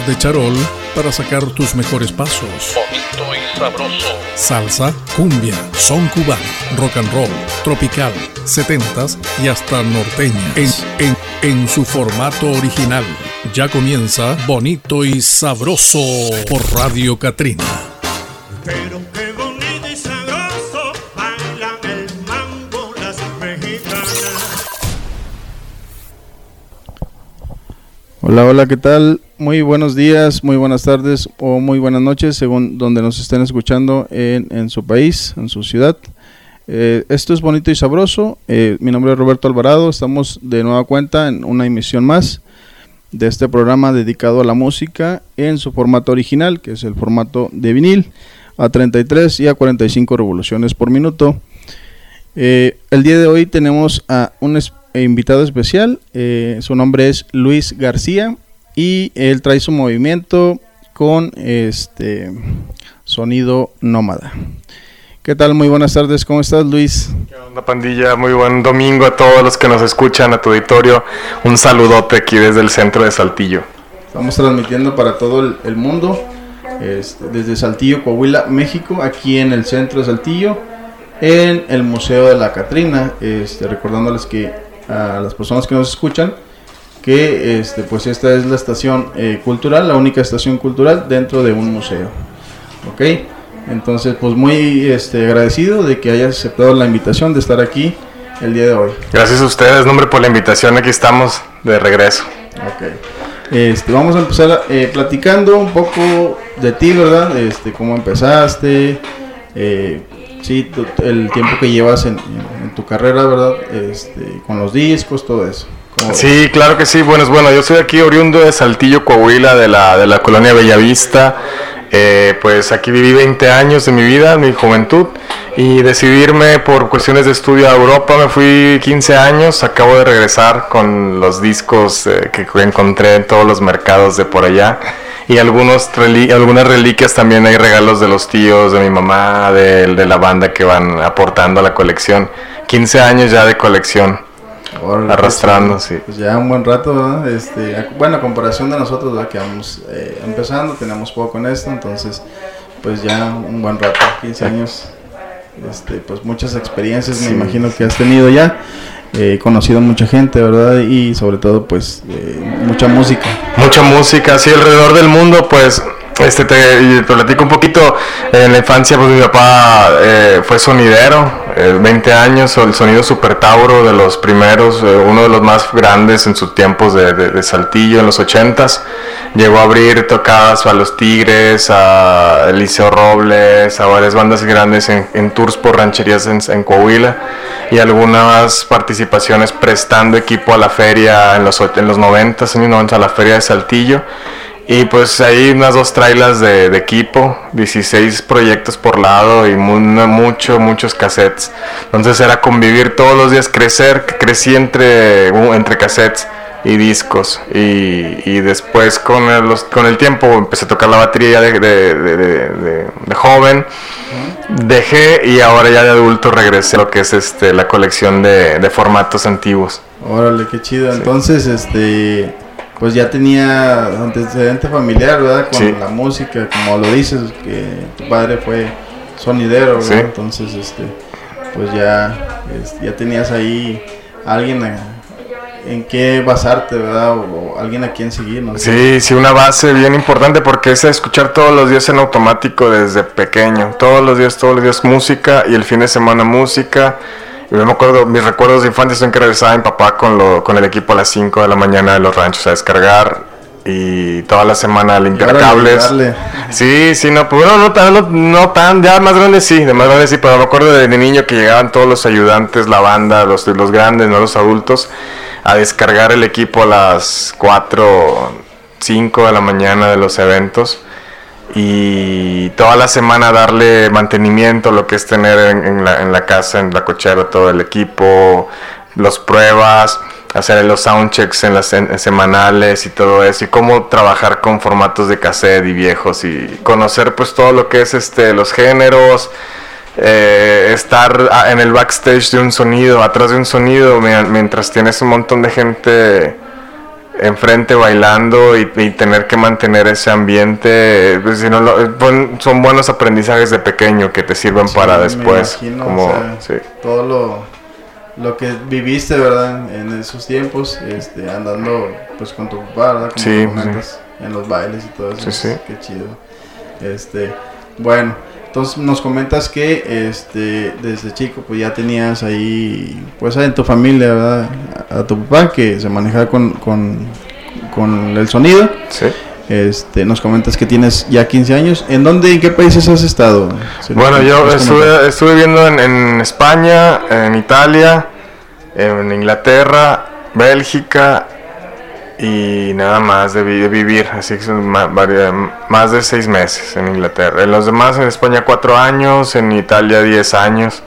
de charol para sacar tus mejores pasos. Bonito y sabroso. Salsa, cumbia, son cubano, rock and roll, tropical, setentas y hasta norteña. En, en, en su formato original. Ya comienza Bonito y Sabroso por Radio Catrina. Pero qué bonito y sabroso bailan el mambo las mexicanas. Hola, hola, ¿qué tal? Muy buenos días, muy buenas tardes o muy buenas noches, según donde nos estén escuchando en, su país, en su ciudad. Eh, esto es bonito y sabroso. Eh, mi nombre es Roberto Alvarado. Estamos de nueva cuenta en una emisión más de este programa dedicado a la música en su formato original, que es el formato de vinil, a 33 y a 45 revoluciones por minuto. Eh, el día de hoy tenemos a un invitado especial. eh, su nombre es Luis García y él trae su movimiento con este sonido nómada. ¿Qué tal? Muy buenas tardes. ¿Cómo estás, Luis? ¿Qué onda, pandilla? Muy buen domingo a todos los que nos escuchan, a tu auditorio. Un saludote aquí desde el centro de Saltillo. Estamos transmitiendo para todo el, el mundo, este, desde Saltillo, Coahuila, México, aquí en el centro de Saltillo, en el Museo de la Catrina, este, recordándoles que a las personas que nos escuchan, que este, pues esta es la estación eh, cultural, la única estación cultural dentro de un museo. ¿Ok? Entonces, pues muy este, agradecido de que hayas aceptado la invitación de estar aquí el día de hoy. Gracias a ustedes, nombre por la invitación. Aquí estamos de regreso. Ok. Este, vamos a empezar eh, platicando un poco de ti, ¿verdad? Este, cómo empezaste, eh, sí, tu- el tiempo que llevas en, en- en tu carrera, ¿verdad? Este, con los discos, todo eso. ¿Cómo Sí, claro que sí. Bueno, es bueno. Yo soy aquí oriundo de Saltillo, Coahuila, de la, de la colonia Bellavista. Eh, pues aquí viví 20 años de mi vida, mi juventud, y decidirme por cuestiones de estudio a Europa. Me fui 15 años, acabo de regresar con los discos eh, que encontré en todos los mercados de por allá. Y algunos algunas reliquias también hay regalos de los tíos, de mi mamá, de, de la banda que van aportando a la colección. 15 años ya de colección. Órale, Arrastrando, pues, sí. Pues ya un buen rato, ¿verdad? Este, a- bueno, a comparación de nosotros, ¿verdad? Que vamos eh, empezando, tenemos poco en esto, entonces, pues ya un buen rato, 15 años, este, pues muchas experiencias me Sí. imagino que has tenido ya, eh, conocido a mucha gente, ¿verdad? Y sobre todo, pues, eh, mucha música. Mucha música, así alrededor del mundo, pues este te, te platico un poquito. En la infancia, pues mi papá eh, fue sonidero, eh, 20 años, el sonido Super Tauro de los primeros, eh, uno de los más grandes en sus tiempos de, de- de Saltillo en los 80s. Llegó a abrir tocadas a los Tigres, a Eliseo Robles, a varias bandas grandes en, en tours por rancherías en, en Coahuila y algunas participaciones prestando equipo a la feria en los, en los 90, años 90, a la feria de Saltillo. Y pues ahí unas dos trailas de, de equipo, 16 proyectos por lado y mu- mucho, muchos cassettes. Entonces era convivir todos los días, crecer, crecí entre, entre cassettes y discos. Y, y después con el, los- con el tiempo empecé a tocar la batería de, de- de- de- joven. Dejé y ahora ya de adulto regresé a lo que es este, la colección de, de formatos antiguos. Órale, qué chido. Entonces, este, pues ya tenía antecedente familiar, ¿verdad? Con Sí. la música, como lo dices, que tu padre fue sonidero, ¿verdad? Sí. Entonces, este, pues ya, este, ya tenías ahí alguien a- en qué basarte, ¿verdad? O, o alguien a quien seguir, ¿no? Sí, sí, una base bien importante porque es escuchar todos los días en automático desde pequeño. Todos los días, todos los días música y el fin de semana música. Yo me acuerdo, mis recuerdos de infancia son que regresaba mi papá con, lo, con el equipo a las 5 de la mañana de los ranchos a descargar y toda la semana limpiar cables. Sí, sí, no, pues bueno, no tan, no, no tan, ya más grande sí, de más grande sí, pero me acuerdo de, de niño que llegaban todos los ayudantes, la banda, los, los grandes, no los adultos, a descargar el equipo a las 4, 5 de la mañana de los eventos y toda la semana darle mantenimiento, lo que es tener en, en la, en la casa, en la cochera, todo el equipo, los pruebas, hacer los soundchecks en las semanales y todo eso, y cómo trabajar con formatos de cassette y viejos, y conocer pues todo lo que es este los géneros, eh, estar en el backstage de un sonido, atrás de un sonido, mientras tienes un montón de gente enfrente bailando y, y tener que mantener ese ambiente, pues, si no lo- eh, son buenos aprendizajes de pequeño que te sirven Sí, para me después. imagino, como, o sea, sí. todo lo, lo que viviste, ¿verdad? En esos tiempos, este, andando pues con tu papá, ¿verdad? Como Sí, comentas, en los bailes y todo eso. Qué chido. Este, bueno, entonces nos comentas que este, desde chico pues ya tenías ahí, pues en tu familia, ¿verdad? A, a tu papá que se manejaba con, con, con el sonido. Sí. Este, nos comentas que tienes ya 15 años. ¿En dónde, en qué países has estado? Si Bueno, nos yo estuve, estuve viviendo en, en España, en Italia, en Inglaterra, Bélgica y nada más de, vi- de vivir, así que son más de seis meses en Inglaterra. En los demás, en España cuatro años, en Italia diez años.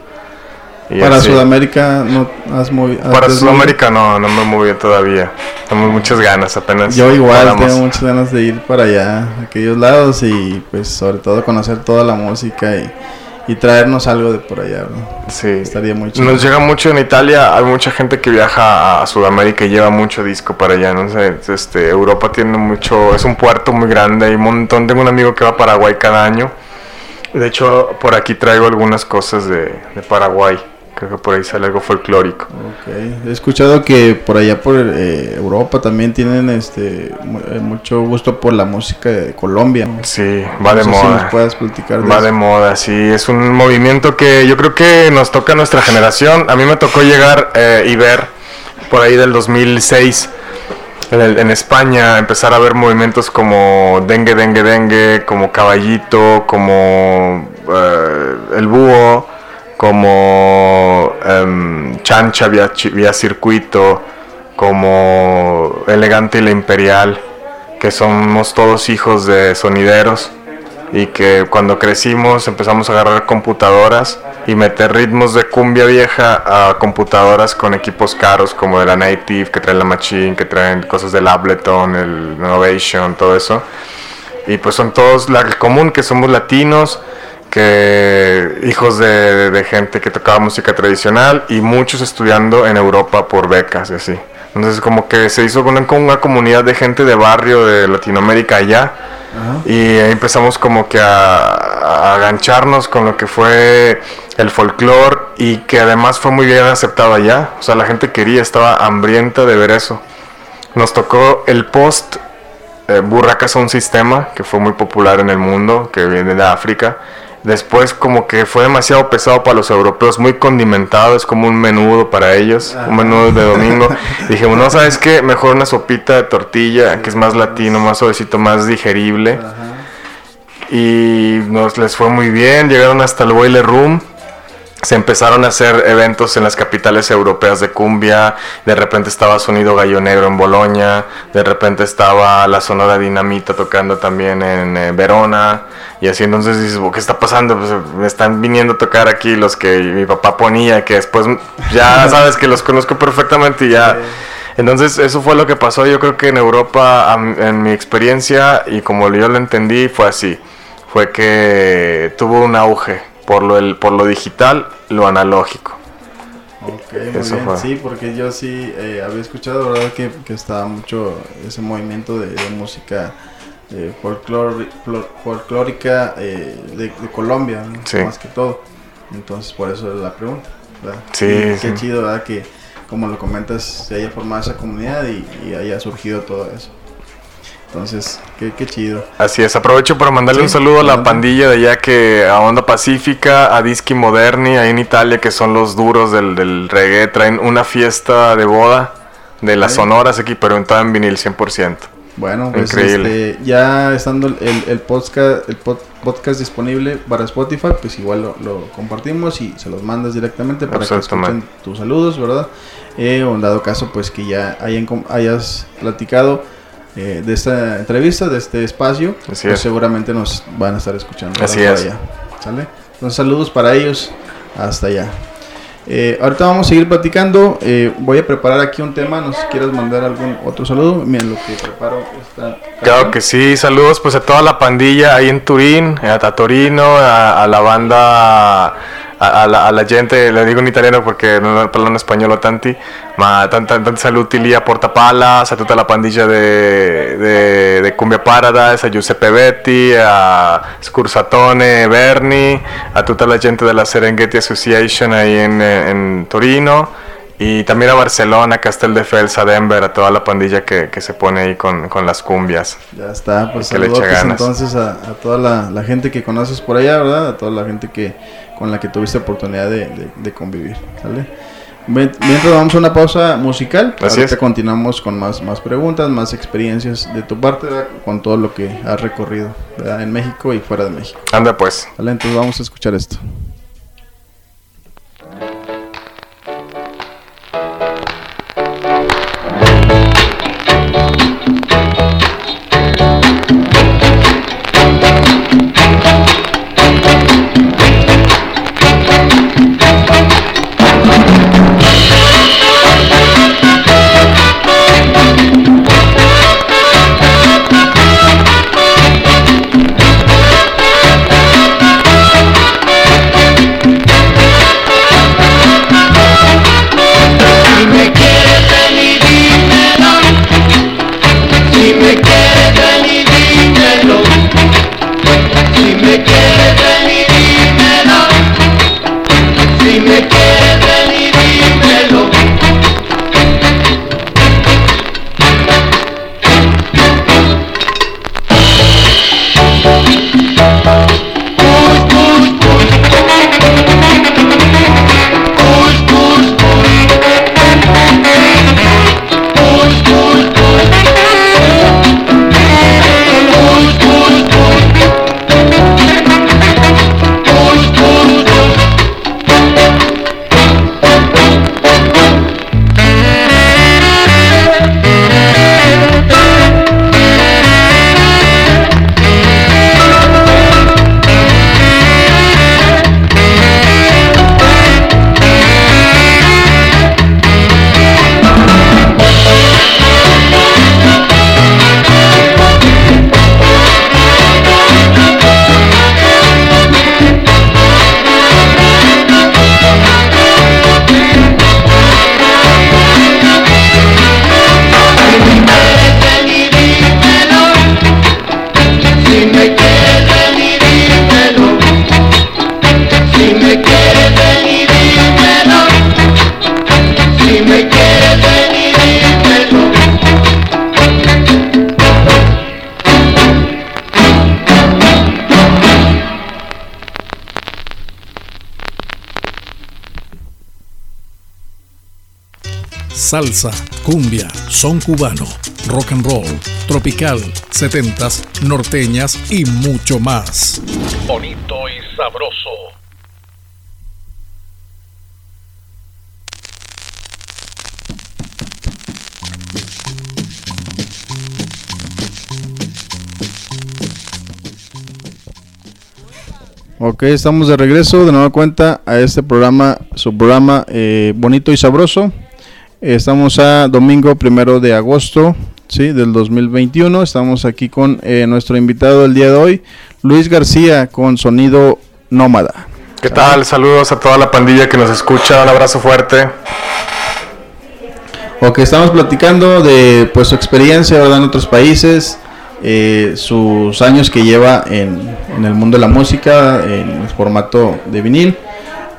y Para así. Sudamérica no has movido. Para Sudamérica no, no me movido todavía. Tengo muchas ganas, apenas. Yo igual paramos. tengo muchas ganas de ir para allá, a aquellos lados y pues sobre todo conocer toda la música y, y traernos algo de por allá. ¿no? Sí. Estaría muy chido. Nos llega mucho en Italia, hay mucha gente que viaja a Sudamérica y lleva mucho disco para allá, no sé, este, Europa tiene mucho, es un puerto muy grande, hay un montón, tengo un amigo que va a Paraguay cada año, de hecho por aquí traigo algunas cosas de, de Paraguay, creo que por ahí sale algo folclórico. Ok. He escuchado que por allá por eh, Europa también tienen este eh, mucho gusto por la música de Colombia. Sí, va No de sé Si moda. nos puedas platicar de Va eso. de moda, sí, es un movimiento que yo creo que nos toca a nuestra generación. A mí me tocó llegar eh, y ver por ahí del 2006 en, el- en España, empezar a ver movimientos como Dengue, Dengue, Dengue, como Caballito, como eh, El Búho, como em, Chancha vía, vía Circuito, como Elegante y la Imperial, que somos todos hijos de sonideros y que cuando crecimos empezamos a agarrar computadoras y meter ritmos de cumbia vieja a computadoras con equipos caros como de la Native, que traen la Machine, que traen cosas del Ableton, el Innovation, todo eso. Y pues son todos la común, que somos latinos, que hijos de, de gente que tocaba música tradicional y muchos estudiando en Europa por becas y así. Entonces como que se hizo una, una comunidad de gente de barrio de Latinoamérica allá y ahí empezamos como que a, a agancharnos con lo que fue el folclore y que además fue muy bien aceptado allá. O sea, la gente quería, estaba hambrienta de ver eso. Nos tocó el post eh, Burraca es un sistema que fue muy popular en el mundo, que viene de África. Después como que fue demasiado pesado para los europeos, muy condimentado, es como un menudo para ellos, un menudo de domingo. Dijimos, no, ¿sabes qué? Mejor una sopita de tortilla, que es más latino, más suavecito, más digerible. Y nos les fue muy bien, llegaron hasta el Boiler Room. Se empezaron a hacer eventos en las capitales europeas de cumbia. De repente estaba Sonido Gallo Negro en Boloña. De repente estaba la Sonora Dinamita tocando también en eh, Verona. Y así entonces dices, "Oh, ¿qué está pasando? Pues me están viniendo a tocar aquí los que mi papá ponía, que después ya sabes que los conozco perfectamente y ya. Entonces eso fue lo que pasó. Yo creo que en Europa, en mi experiencia y como yo lo entendí, fue así. Fue que tuvo un auge por lo, el, por lo digital, lo analógico. Ok, muy Eso bien. fue. Sí, porque yo sí eh, había escuchado, ¿verdad? Que, que estaba mucho ese movimiento de, de música eh, folclor- flor- folclórica eh, de, de Colombia, ¿no? Sí. más que todo. Entonces, por eso es la pregunta. ¿verdad? Sí, Y sí. Qué chido, ¿verdad? Que, como lo comentas, se haya formado esa comunidad y, y haya surgido todo eso. Entonces, qué, qué chido. Así es, aprovecho para mandarle Sí, un saludo a la pandilla de allá que a Onda Pacífica, a Dischi Moderni, ahí en Italia, que son los duros del, del reggae, traen una fiesta de boda de las sonoras aquí, pero en en vinil 100%. Bueno, pues Increíble. este, ya estando el, el podcast, el pod- podcast disponible para Spotify, pues igual lo, lo compartimos y se los mandas directamente para que escuchen tus saludos, ¿verdad? Eh, o en dado caso, pues que ya hayan, hayas platicado eh, de esta entrevista, de este espacio, pues es. seguramente nos van a estar escuchando. Así es. Allá, ¿Sale? Entonces saludos para ellos hasta allá. Eh, ahorita vamos a seguir platicando. eh, voy a preparar aquí un tema. No sé si quieres mandar algún otro saludo. Miren lo que preparo. Esta Claro que sí, saludos pues a toda la pandilla ahí en Turín, a, a Torino, a, a la banda a, a la, a la gente, le digo en italiano porque non parlo in spagnolo tanti, ma tanta, tanti saluti lì a Portapalla, a tutta la de, de Cumbia Paradise, a Giuseppe Vetti, a Scursatone Berni, a tutta la gente della Serengeti Association ahí en, en Torino. Y también a Barcelona, Casteldefels, a Denver, a toda la pandilla que, que se pone ahí con, con las cumbias. Ya está, pues Que le saludos ganas. entonces a, a toda la, la gente que conoces por allá, ¿verdad? A toda la gente que con la que tuviste oportunidad de, de- de convivir, ¿sale? Mientras vamos a una pausa musical, Así ahorita es. continuamos con más, más preguntas, más experiencias de tu parte, ¿verdad? con todo lo que has recorrido ¿verdad? en México y fuera de México. Anda pues. ¿Vale? Entonces vamos a escuchar esto. Salsa, cumbia, son cubano, rock and roll, tropical, setentas, norteñas y mucho más. bonito y sabroso. Ok, estamos de regreso de nueva cuenta a este programa, su programa eh, bonito y sabroso. Estamos a domingo primero de agosto, sí, del 2021. Estamos aquí con eh, nuestro invitado del día de hoy, Luis García, con sonido nómada. ¿Qué tal? Saludos a toda la pandilla que nos escucha. Un abrazo fuerte. Ok, estamos platicando de pues su experiencia ¿verdad? en otros países, eh, sus años que lleva en, en el mundo de la música, en el formato de vinil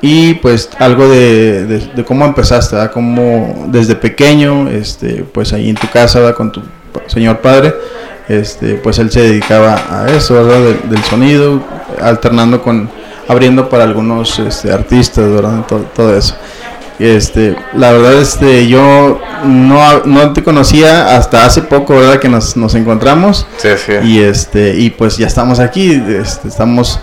y pues algo de, de- de cómo empezaste, ¿verdad? Cómo desde pequeño, este, pues ahí en tu casa ¿verdad? con tu señor padre, este, pues él se dedicaba a eso, ¿verdad? Del, del sonido, alternando con abriendo para algunos este, artistas, ¿verdad? Todo, todo eso. Este, la verdad, este, yo no, no te conocía hasta hace poco, ¿verdad? Que nos, nos encontramos. Sí, sí. Y este, y pues ya estamos aquí, este, estamos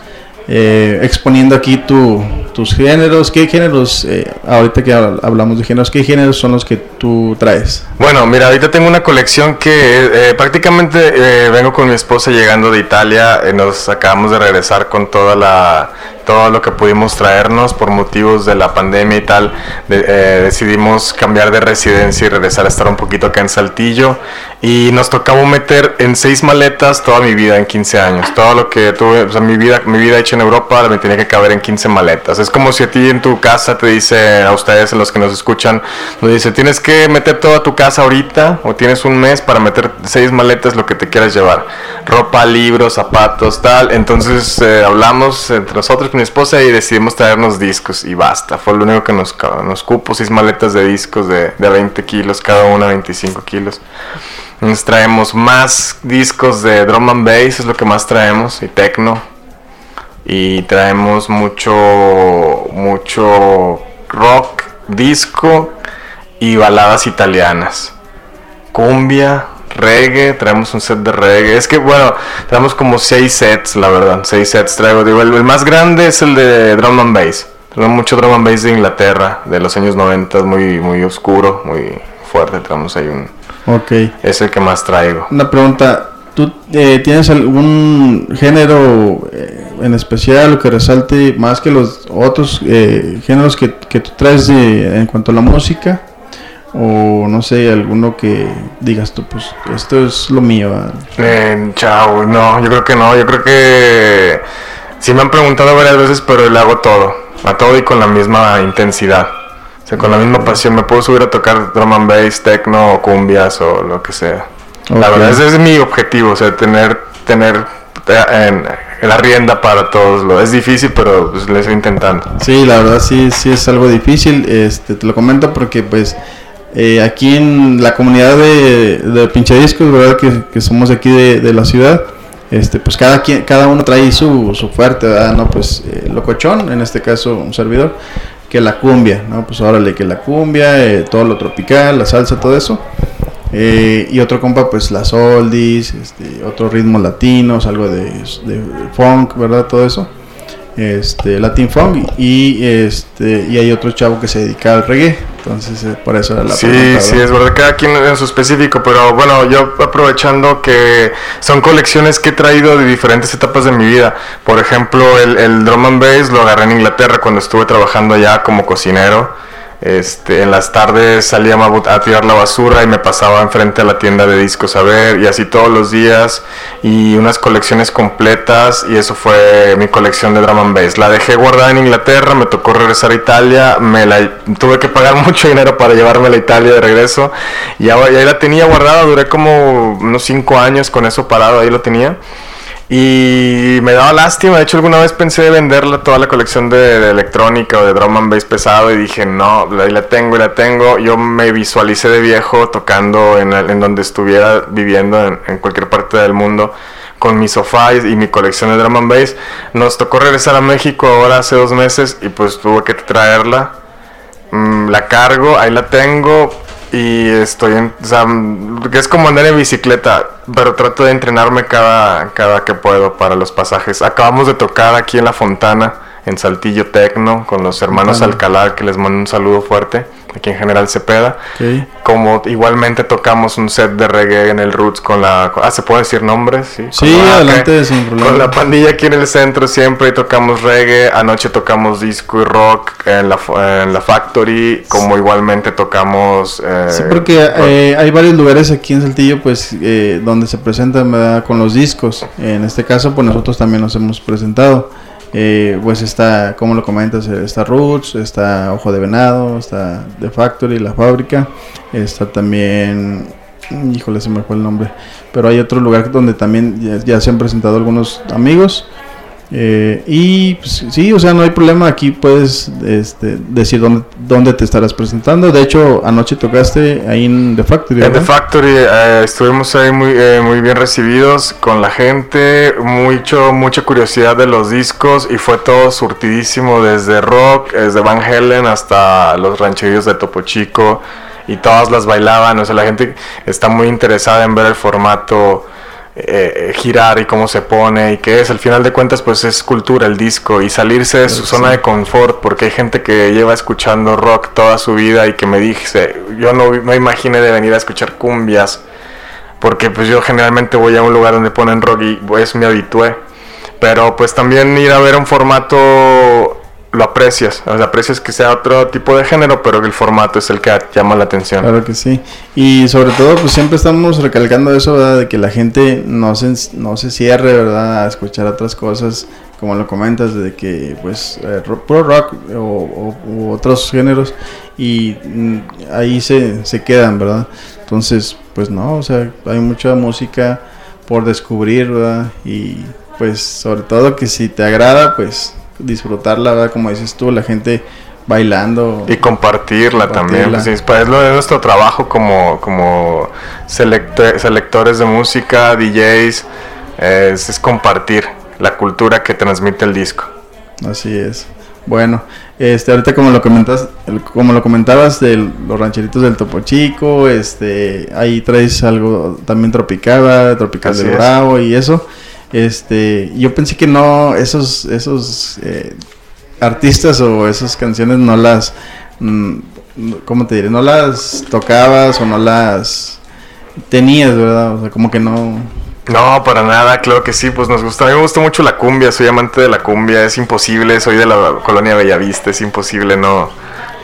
eh, exponiendo aquí tu, tus géneros. ¿Qué géneros, eh, ahorita que hab- hablamos de géneros, qué géneros son los que tú traes? Bueno, mira, ahorita tengo una colección que eh, prácticamente eh, vengo con mi esposa llegando de Italia. eh, nos acabamos de regresar con toda la todo lo que pudimos traernos por motivos de la pandemia y tal. de- eh, decidimos cambiar de residencia y regresar a estar un poquito acá en Saltillo. Y nos tocaba meter en seis maletas toda mi vida en 15 años. Todo lo que tuve, o sea, mi vida, mi vida hecha en Europa me tenía que caber en 15 maletas. Es como si a ti en tu casa te dice, a ustedes, los que nos escuchan, nos dice, tienes que meter toda tu casa ahorita o tienes un mes para meter seis maletas lo que te quieras llevar. Ropa, libros, zapatos, tal. Entonces eh, hablamos entre nosotros con mi esposa y decidimos traernos discos y basta. Fue lo único que nos, nos cupo, seis maletas de discos de, de 20 kilos, cada una 25 kilos. Nos traemos más discos de drum and bass, es lo que más traemos, y techno. Y traemos mucho, mucho rock, disco y baladas italianas. Cumbia, reggae, traemos un set de reggae. Es que bueno, traemos como seis sets, la verdad. Seis sets traigo. Digo, el, el más grande es el de drum and bass. Traemos mucho drum and bass de Inglaterra, de los años 90, muy, muy oscuro, muy fuerte. Traemos ahí un... Ok. Es el que más traigo. Una pregunta. ¿Tú eh, tienes algún género eh, en especial que resalte más que los otros eh, géneros que, que tú traes de- en cuanto a la música? O no sé, alguno que digas tú, pues esto es lo mío. ah? Chao, no, yo creo que no, yo creo que sí me han preguntado varias veces, pero le hago todo, a todo y con la misma intensidad. O sea, con la misma pasión me puedo subir a tocar drum and bass, techno o cumbias o lo que sea. La verdad, ese es mi objetivo, o sea, tener, tener eh, en- la rienda para todos. Es difícil, pero pues, le estoy intentando. Sí, la verdad sí, sí es algo difícil. Este, te lo comento porque pues eh, aquí en la comunidad de, de pinchadiscos, ¿verdad? Que, que somos aquí de, de la ciudad, este, pues cada quien, cada uno trae su, su fuerte, ¿verdad? No, pues eh, locochón, en este caso un servidor, que la cumbia, ¿no? Pues órale, que la cumbia, eh, todo lo tropical, la salsa, todo eso. Eh, y otro compa, pues las oldies, este, otros ritmos latinos, algo de, de funk, ¿verdad? Todo eso este Latin Funk y este y hay otro chavo que se dedica al reggae entonces eh, por eso era la Sí, pregunta, sí, es verdad, cada quien en su específico, pero bueno, yo aprovechando que son colecciones que he traído de diferentes etapas de mi vida. Por ejemplo, el, el drum and bass lo agarré en Inglaterra cuando estuve trabajando allá como cocinero. Este, en las tardes salía a, tirar la basura y me pasaba enfrente a la tienda de discos a ver y así todos los días y unas colecciones completas y eso fue mi colección de drum and bass. La dejé guardada en Inglaterra, me tocó regresar a Italia, me tuve que pagar mucho dinero para llevarme a Italia de regreso y ahí la tenía guardada, duré como unos 5 años con eso parado, ahí lo tenía. Y me daba lástima, de hecho alguna vez pensé venderla toda la colección de, electrónica o de drum and bass pesado y dije no, ahí la tengo y la tengo. Yo me visualicé de viejo tocando en, donde estuviera viviendo en, cualquier parte del mundo con mi sofá y, y mi colección de drum and bass. Nos tocó regresar a México ahora hace dos meses y pues tuve que traerla. Mm, la cargo, ahí la tengo y estoy en, o sea, que es como andar en bicicleta, pero trato de entrenarme cada, cada que puedo para los pasajes. Acabamos de tocar aquí en La Fontana, en Saltillo Tecno, con los hermanos. Alcalá, que les mando un saludo fuerte, aquí en General Cepeda. Ok. Como igualmente tocamos un set de reggae en el Roots con la... Ah, ¿se puede decir nombres? Sí, Sí, la- adelante, sin problema. Con la pandilla aquí en el centro siempre tocamos reggae, anoche tocamos disco y rock en la, en la Factory, como igualmente tocamos... eh, Sí, porque eh, hay varios lugares aquí en Saltillo, pues, eh, donde se presentan ¿verdad? con los discos. En este caso, pues nosotros también nos hemos presentado. Eh, pues está, como lo comentas, eh, está Roots, está Ojo de Venado, está The Factory, la fábrica, está también, híjole, se me fue el nombre, pero hay otro lugar donde también ya, ya se han presentado algunos amigos. Eh, y pues, sí, o sea, no hay problema. Aquí puedes este, decir dónde, dónde te estarás presentando. De hecho, anoche tocaste ahí en The Factory. En The. Factory eh, estuvimos ahí muy, eh, muy bien recibidos con la gente, mucho, mucha curiosidad de los discos y fue todo surtidísimo desde rock, desde Van Halen hasta los rancherillos de Topo Chico y todas las bailaban, o sea, la gente está muy interesada en ver el formato eh, girar y cómo se pone y qué es, al final de cuentas pues es cultura el disco y salirse de su zona de confort porque hay gente que lleva escuchando rock toda su vida y que me dice, yo no me imaginé de venir a escuchar cumbias porque pues yo generalmente voy a un lugar donde ponen rock y es mi habitué. Pero pues también ir a ver un formato lo aprecias, o aprecias que sea otro tipo de género, pero que el formato es el que llama la atención. Claro que sí. Y sobre todo, pues siempre estamos recalcando eso, ¿verdad? De que la gente no se, no se cierre, ¿verdad? A escuchar otras cosas, como lo comentas, de que, pues, eh, ro- puro rock o, o- u otros géneros, y mm, ahí se, se quedan, ¿verdad? Entonces, pues no, o sea, hay mucha música por descubrir, ¿verdad? Y pues sobre todo que si te agrada, pues disfrutarla, ¿verdad? Como dices tú, la gente bailando. Y compartirla también. Pues, es lo de nuestro trabajo como, como selectores de música, DJs, es, es compartir la cultura que transmite el disco. Así es. Bueno, este ahorita como lo comentas, como lo comentabas de los rancheritos del Topo Chico, este ahí traes algo también tropical, ¿verdad? tropical Así es. Bravo y eso. Este, yo pensé que no esos esos eh, artistas o esas canciones no las mm, ¿cómo te diré? No las tocabas o no las tenías, ¿verdad? O sea, como que no No, para nada, claro que sí, pues nos gusta, a mí me gusta mucho la cumbia, soy amante de la cumbia, es imposible, soy de la colonia Bellavista, es imposible no,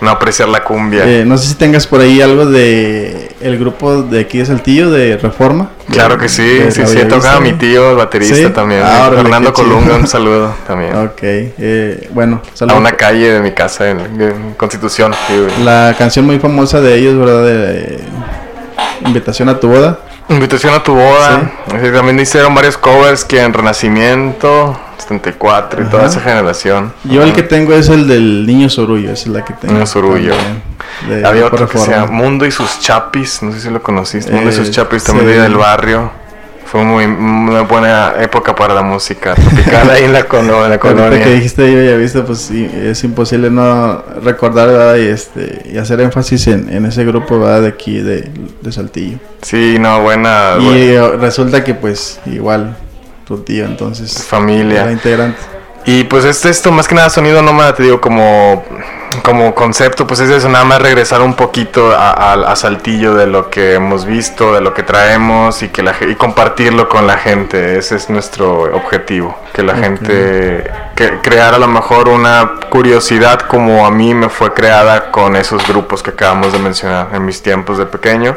no apreciar la cumbia. Eh, no sé si tengas por ahí algo de el grupo de aquí de Saltillo de Reforma. claro que sí, sí, sí, Bellavista. tocaba mi tío, el baterista ¿Sí? también, Ah, órale, Fernando. Colunga, un saludo también. Ok, eh, bueno, A saludos. una calle de mi casa en, en Constitución. sí. La canción muy famosa de ellos, ¿verdad? De Invitación a tu boda. Invitación a tu boda. Sí, También hicieron varios covers que en Renacimiento, 74 y toda Ajá. esa generación. Yo el Ajá. que tengo es el del Niño Sorullo, esa es la que tengo. Niño Sorullo. también, de Había otro que se llama Mundo y sus Chapis, no sé si lo conociste. Mundo y Eh, sus Chapis también sí. de del barrio. Fue muy, una buena época para la música tropical ahí en la, cono- en la colonia. que dijiste yo ya viste, pues sí, es imposible no recordar, ¿verdad? Y, este, y hacer énfasis en, en ese grupo, ¿verdad? De aquí, de, de Saltillo. Sí, no, buena, Y buena eh, resulta que pues igual tu tío entonces familia. era integrante. Y pues esto más que nada sonido nómada, te digo, como, como concepto, pues es eso, nada más regresar un poquito a, a- a Saltillo de lo que hemos visto, de lo que traemos y, que la, y compartirlo con la gente. Ese es nuestro objetivo, que la gente, que crear a lo mejor una curiosidad como a mí me fue creada con esos grupos que acabamos de mencionar en mis tiempos de pequeño.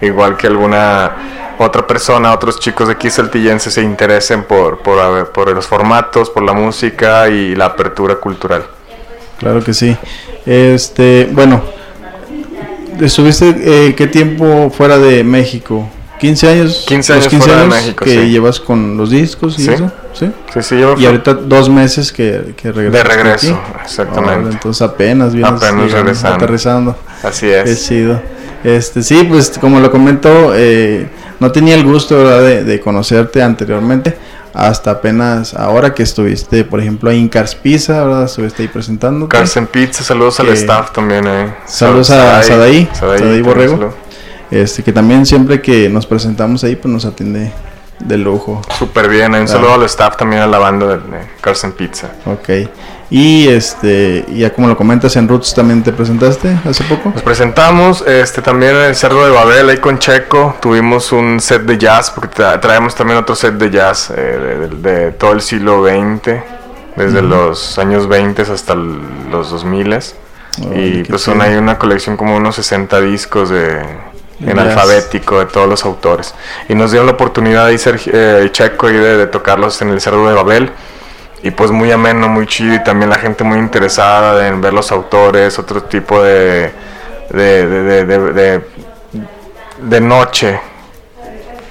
Igual que alguna otra persona, otros chicos de aquí saltillenses se interesen por, por, por los formatos, por la música y la apertura cultural. Claro que sí. Este, bueno, ¿estuviste eh, qué tiempo fuera de México? 15 años. 15 los años fuera de México, que sí. llevas con los discos y Sí. eso, ¿sí? Sí, sí, yo Y ahorita dos meses que, que de regreso, aquí. exactamente. Ahora, entonces apenas vienes Apenas regresando. aterrizando. Así es. chido. Este, sí, pues como lo comentó, eh, no tenía el gusto ¿verdad? De, de conocerte anteriormente, hasta apenas ahora que estuviste, por ejemplo, ahí en Cars Pizza, ¿verdad? Estuviste ahí presentando. Carson Pizza, saludos al staff también. Eh. Saludos a Sadaí, Sadaí, Borrego. Este, que también siempre que nos presentamos ahí, pues nos atiende de lujo. Súper bien, eh, un Claro. saludo al staff también a la banda de, de Carson Pizza. Ok. Y este, ya como lo comentas, en Roots también te presentaste hace poco. Nos presentamos este también en el Cerdo de Babel, ahí con Checo. Tuvimos un set de jazz, porque tra- traemos también otro set de jazz eh, de, de todo el siglo XX, desde los años 20 hasta los 2000 Órale, y pues son ahí una colección como unos 60 discos de, en alfabético de todos los autores. Y nos dieron la oportunidad ser eh, Checo y de, de tocarlos en el Cerdo de Babel. Y pues muy ameno, muy chido y también la gente muy interesada en ver los autores, otro tipo de, de, de, de, de, de- de noche,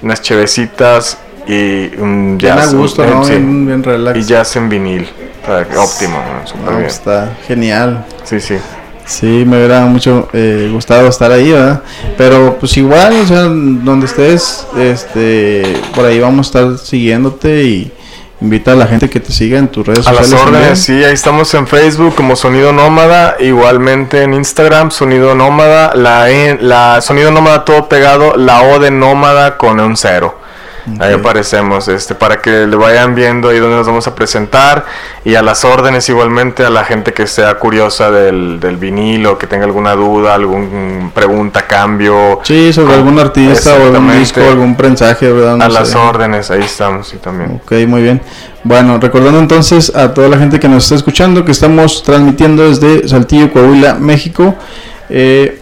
unas chevecitas y un Bien a jazz. gusto, un- ¿no? sí, Bien, bien relax. y jazz en vinil, o sea, óptimo, ¿no? Súper No, bien. está genial. Sí, sí. Sí, me hubiera mucho eh, gustado estar ahí, ¿verdad? Pero pues igual, o sea, donde estés, este, por ahí vamos a estar siguiéndote y invita a la gente que te siga en tus redes A las sociales. órdenes, sí, ahí estamos en Facebook como Sonido Nómada, igualmente en Instagram Sonido Nómada, la, E- la Sonido Nómada todo pegado, la O de Nómada con un cero. Ahí aparecemos, este, para que le vayan viendo ahí donde nos vamos a presentar y a las órdenes igualmente a la gente que sea curiosa del, del vinilo, que tenga alguna duda, alguna pregunta, cambio. Sí, sobre algún artista o algún disco, algún prensaje, ¿verdad? No a las órdenes, ahí estamos, sí, también. Ok, muy bien. Bueno, recordando entonces a toda la gente que nos está escuchando que estamos transmitiendo desde Saltillo, Coahuila, México. Eh,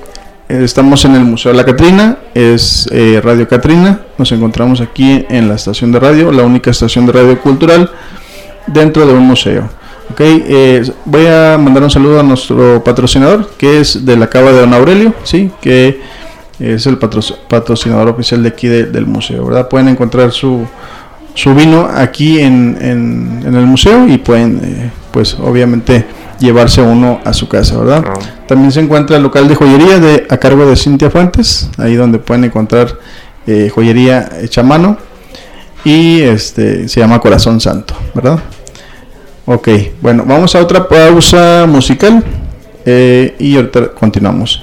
estamos en el Museo La Catrina, es eh, Radio Catrina. Nos encontramos aquí en la estación de radio, la única estación de radio cultural dentro de un museo. Ok, eh, voy a mandar un saludo a nuestro patrocinador, que es de la Cava de Don Aurelio, sí, que es el patro- patrocinador oficial de aquí de- del museo, ¿verdad? Pueden encontrar su, vino aquí en el museo y pueden, eh, pues obviamente, llevarse uno a su casa, ¿verdad? Ah. También se encuentra el local de joyería de, a cargo de Cintia Fuentes, ahí donde pueden encontrar eh, joyería hecha a mano y este se llama Corazón Santo, ¿verdad? Ok, bueno, vamos a otra pausa musical eh, y ahorita continuamos.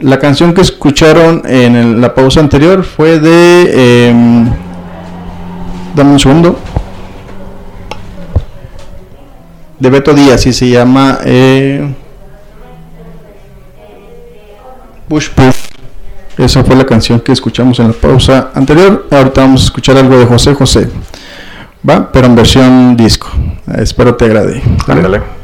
La canción que escucharon en el- la pausa anterior fue de... em, dame un segundo. De Beto Díaz y se llama... eh, Push Push. Esa fue la canción que escuchamos en la pausa anterior. Ahorita vamos a escuchar algo de José José. Va, pero en versión disco. Espero te agrade. Ándale.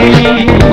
Conociéndote así.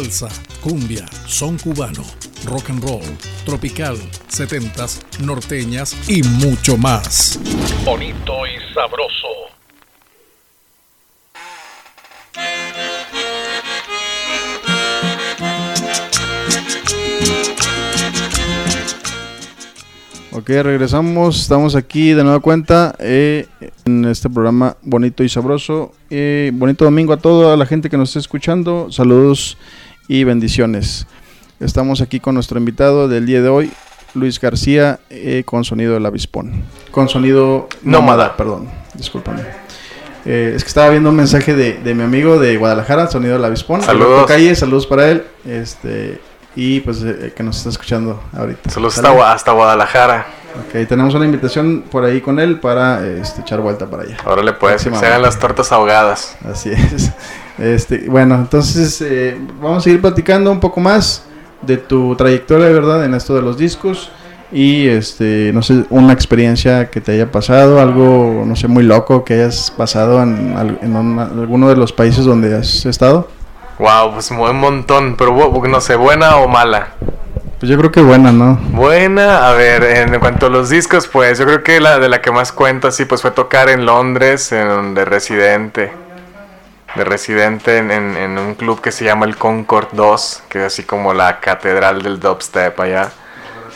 Salsa, cumbia, son cubano, rock and roll, tropical, setentas, norteñas y mucho más. Bonito y sabroso. Ok, regresamos. Estamos aquí de nueva cuenta eh, en este programa bonito y sabroso. Eh, bonito domingo a toda la gente que nos está escuchando. Saludos y bendiciones. Estamos aquí con nuestro invitado del día de hoy, Luis García, eh, con sonido del avispón. Con sonido nómada, perdón. Discúlpame. Eh, es que estaba viendo un mensaje de, de mi amigo de Guadalajara, sonido del avispón. Saludos. Calle, saludos para él. Este, y pues eh, que nos está escuchando ahorita. Saludos hasta, hasta Guadalajara. Ok, tenemos una invitación por ahí con él para este, echar vuelta para allá. Órale, pues, que se hagan las tortas ahogadas. Así es. Este, bueno, entonces eh, vamos a seguir platicando un poco más de tu trayectoria, ¿verdad? En esto de los discos. Y este, no sé, una experiencia que te haya pasado, algo, no sé, muy loco que hayas pasado en, al- en una- alguno de los países donde has estado. Wow, pues un montón, pero no sé, buena o mala. Pues yo creo que buena, ¿no? Buena, a ver, en cuanto a los discos, pues yo creo que la de la que más cuento así, pues fue tocar en Londres, en de residente. De residente en, en- en un club que se llama el Concord 2, que es así como la catedral del dubstep allá.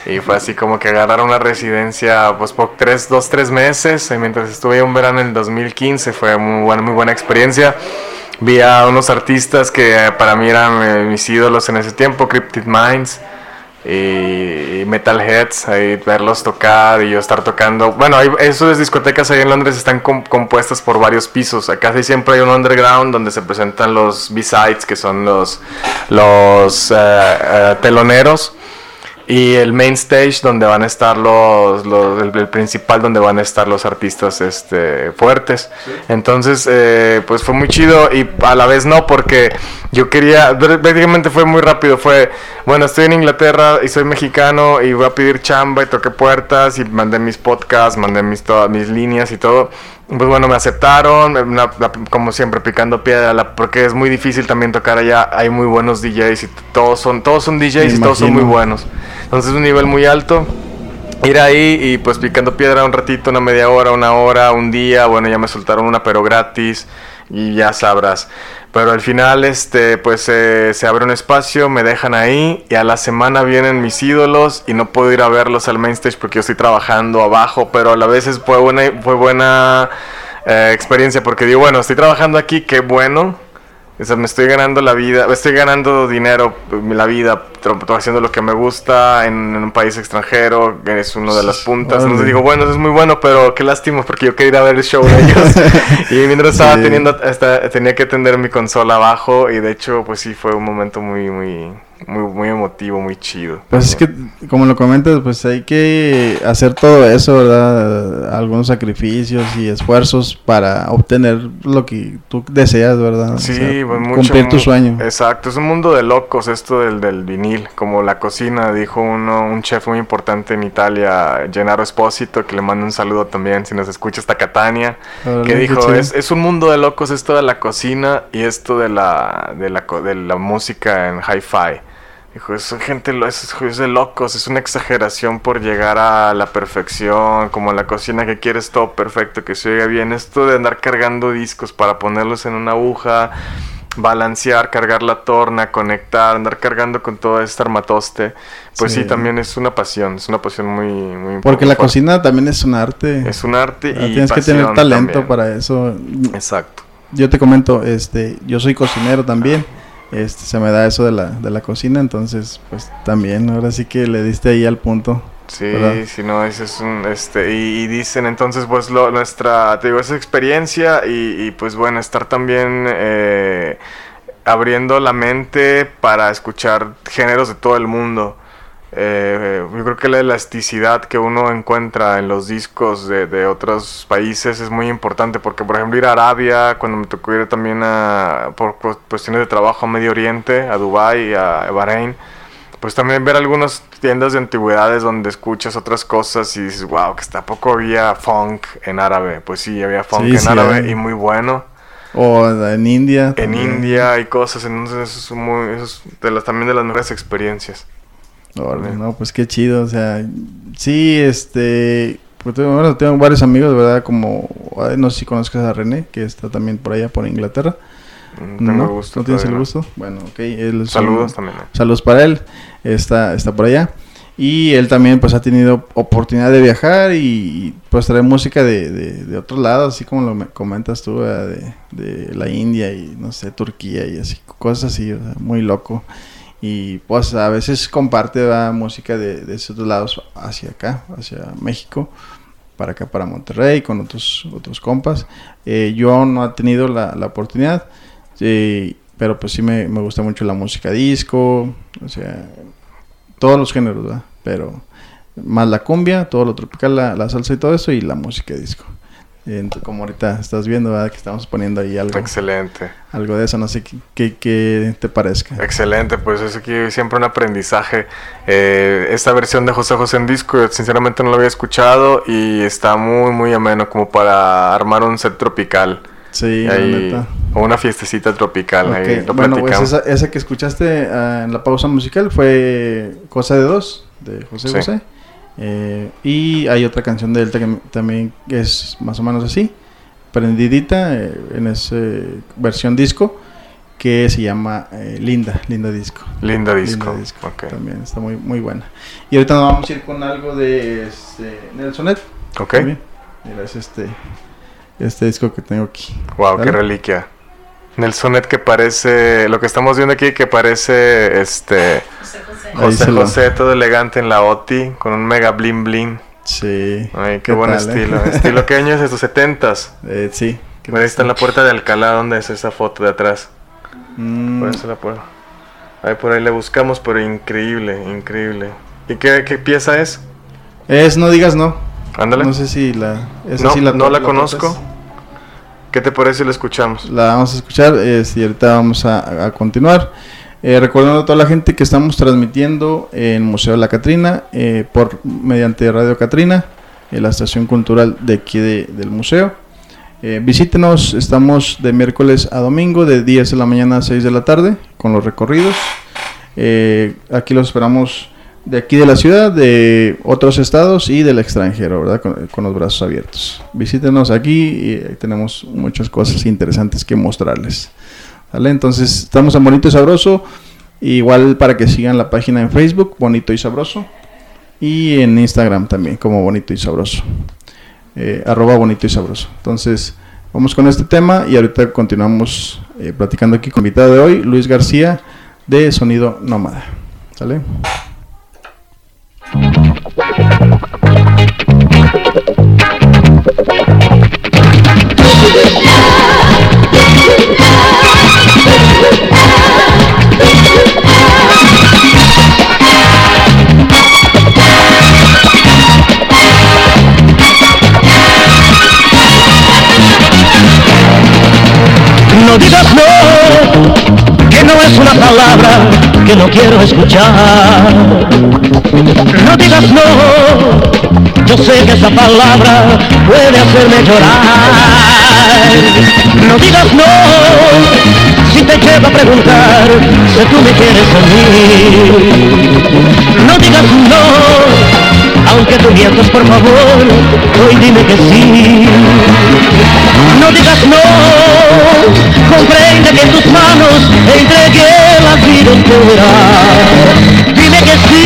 Y fue así como que agarrar una residencia, pues por tres, dos, tres meses. Y mientras estuve un verano en el 2015, fue muy buena, muy buena experiencia. Vi a unos artistas que eh, para mí eran eh, mis ídolos en ese tiempo, Cryptid Minds y, Metalheads, ahí verlos tocar y yo estar tocando. Bueno, hay, esas discotecas ahí en Londres están com- compuestas por varios pisos. Acá siempre hay un underground donde se presentan los B-sides, que son los, los eh, eh, teloneros. Y el main stage donde van a estar los, los- el, el principal donde van a estar los artistas este, fuertes. Entonces, eh, pues fue muy chido y a la vez no, porque yo quería, pr- prácticamente fue muy rápido, fue, bueno, estoy en Inglaterra y soy mexicano y voy a pedir chamba y toqué puertas y mandé mis podcasts, mandé mis, todas mis líneas y todo. Pues bueno, me aceptaron, una- como siempre, picando piedra, la- porque es muy difícil también tocar allá. Hay muy buenos DJs y todos son, todos son DJs Me y todos son muy buenos. Entonces es un nivel muy alto. Ir ahí y pues picando piedra un ratito, una media hora, una hora, un día, bueno, ya me soltaron una pero gratis y ya sabrás. Pero al final, este, pues se abre un espacio, me dejan ahí y a la semana vienen mis ídolos y no puedo ir a verlos al main stage porque yo estoy trabajando abajo, pero a la vez fue buena, fue buena eh, experiencia porque digo, bueno, estoy trabajando aquí, qué bueno. O me estoy ganando la vida, estoy ganando dinero, la vida, haciendo lo que me gusta en, en un país extranjero, es uno de las puntas. Entonces digo, bueno, eso es muy bueno, pero qué lástima porque yo quería ir a ver el show de ellos. y mientras estaba Sí. teniendo, hasta, tenía que atender mi consola abajo y de hecho, pues sí, fue un momento muy, muy, muy, muy emotivo, muy chido. Pues es que, como lo comentas, pues hay que hacer todo eso, ¿verdad? Algunos sacrificios y esfuerzos para obtener lo que tú deseas, ¿verdad? O Sí, sea, pues mucho, cumplir tu sueño. Exacto, es un mundo de locos esto del, del vinil, como la cocina, dijo uno, un chef muy importante en Italia, Gennaro Espósito, que le mando un saludo también, si nos escucha hasta Catania, que dijo, es, es un mundo de locos esto de la cocina y esto de la, de la, de la música en hi-fi. Dijo, es gente, es, es de locos, es una exageración por llegar a la perfección, como la cocina que quieres todo perfecto, que se oiga bien. Esto de andar cargando discos para ponerlos en una aguja, balancear, cargar la torna, conectar, andar cargando con todo este armatoste, pues sí, Sí. también es una pasión, es una pasión muy, muy Porque la cocina también es un arte. es un arte ¿verdad? y Tienes que tener talento también. para eso. Exacto. Yo te comento, este, yo soy cocinero también. Este, se me da eso de la, de la cocina, entonces, pues también, ahora sí que le diste ahí al punto. Sí, ¿verdad? si no, ese es un, este, y, y dicen entonces, pues, lo, nuestra, te digo, esa experiencia y, y, pues, bueno, estar también eh, abriendo la mente para escuchar géneros de todo el mundo. Eh, yo creo que la elasticidad que uno encuentra en los discos de, de otros países es muy importante porque, por ejemplo, ir a Arabia, cuando me tocó ir también a, por cu- cuestiones de trabajo a Medio Oriente, a Dubái, a Bahrein, pues también ver algunas tiendas de antigüedades donde escuchas otras cosas y dices, wow, que hasta poco había funk en árabe. Pues sí, había funk Sí, en sí árabe hay. y muy bueno. O en India. En también. India hay cosas, entonces eso es, muy, eso es de las, también de las mejores experiencias. No, pues qué chido, o sea, sí, este, pues tengo, bueno, tengo varios amigos, ¿verdad? Como, no sé si conozcas a René, que está también por allá, por Inglaterra. Mm, Tengo ¿No? el gusto. ¿No tienes el todavía no. gusto? Bueno, ok. él Saludos un- también. ¿eh? Saludos para él, está, está por allá. Y él también pues ha tenido oportunidad de viajar y pues traer música de, de, de otros lados, así como lo me- comentas tú, de, de la India y no sé, Turquía y así, cosas así, o sea, muy loco. Y pues a veces comparte ¿verdad? música de, de esos dos lados hacia acá, hacia México, para acá, para Monterrey, con otros, otros compas. Eh, yo no he tenido la, la oportunidad, eh, pero pues sí me, me gusta mucho la música disco, o sea, todos los géneros, ¿verdad? Pero más la cumbia, todo lo tropical, la, la salsa y todo eso, y la música disco. Como ahorita estás viendo, ¿verdad? Que estamos poniendo ahí algo, Excelente. algo de eso, no sé qué, qué- qué te parezca. Excelente, pues es aquí siempre un aprendizaje. Eh, esta versión de José José en disco, yo sinceramente no lo había escuchado y está muy, muy ameno como para armar un set tropical. Sí, la Ahí- neta. o una fiestecita tropical, ahí Ok, lo Bueno, pues esa, esa que escuchaste ah, en la pausa musical fue Cosa de Dos, de José Sí. José. Eh, y hay otra canción de él que también es más o menos así, prendidita eh, en esa versión disco, que se llama eh, Linda, Linda Disco. Linda disco. Linda disco. ok. También está muy, muy buena. Y ahorita nos vamos a ir con algo de este, Nelsonet. Ok. Mira, es este, este disco que tengo aquí. Wow, qué reliquia. Nelsonet que parece, lo que estamos viendo aquí que parece este José se lo- José todo elegante en la OTI con un mega bling bling. Sí. Ay, qué, buen tal, eh? estilo. ¿Estilo qué año es estos setentas? Eh, sí. Mira, ahí está en la puerta de Alcalá, ¿dónde es esa foto de atrás? Mm, Por eso la puedo. Ahí por ahí le buscamos, pero increíble, increíble. ¿Y qué, qué pieza es? es No Digas No. Ándale. No sé si la... esa no, sí la, no la tocas. conozco. ¿Qué te parece si la escuchamos? La vamos a escuchar eh, y ahorita vamos a, a continuar. Eh, recordando a toda la gente que estamos transmitiendo en Museo La Catrina eh, por mediante Radio Catrina, eh, la estación cultural de aquí de- del museo. Visítenos, estamos de miércoles a domingo de 10 de la mañana a 6 de la tarde con los recorridos. Aquí los esperamos de aquí de la ciudad, de otros estados y del extranjero, ¿verdad? Con, los brazos abiertos. Visítenos aquí y tenemos muchas cosas interesantes que mostrarles. ¿Vale? Entonces, estamos en Bonito y Sabroso. Igual para que sigan la página en Facebook, Bonito y Sabroso. Y en Instagram también, como Bonito y Sabroso. Eh, arroba Bonito y Sabroso. Entonces, vamos con este tema y ahorita continuamos eh, platicando aquí con el invitado de hoy, Luis García, de Sonido Nómada. ¿Sale? No digas no, que no es una palabra que no quiero escuchar. No digas no, yo sé que esa palabra puede hacerme llorar. No digas no, si te llevo a preguntar si tú me quieres a mí. No digas no, aunque tú mientas por favor, hoy dime que sí. No digas no, comprende que tus entregué la vida entera. Dime que sí,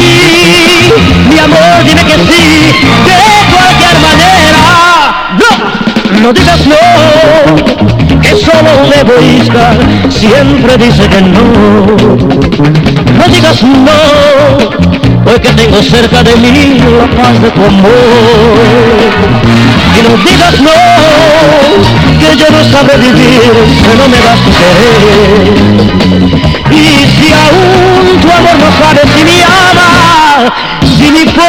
mi amor, dime que sí, de cualquier manera. No, no digas no, que solo un egoísta siempre dice que no. No digas no, porque tengo cerca de mí la paz de tu amor. Y no digas no, que yo no sabré vivir si no me das tu querer. Y si aún tu amor no sabe si me ama, si ni por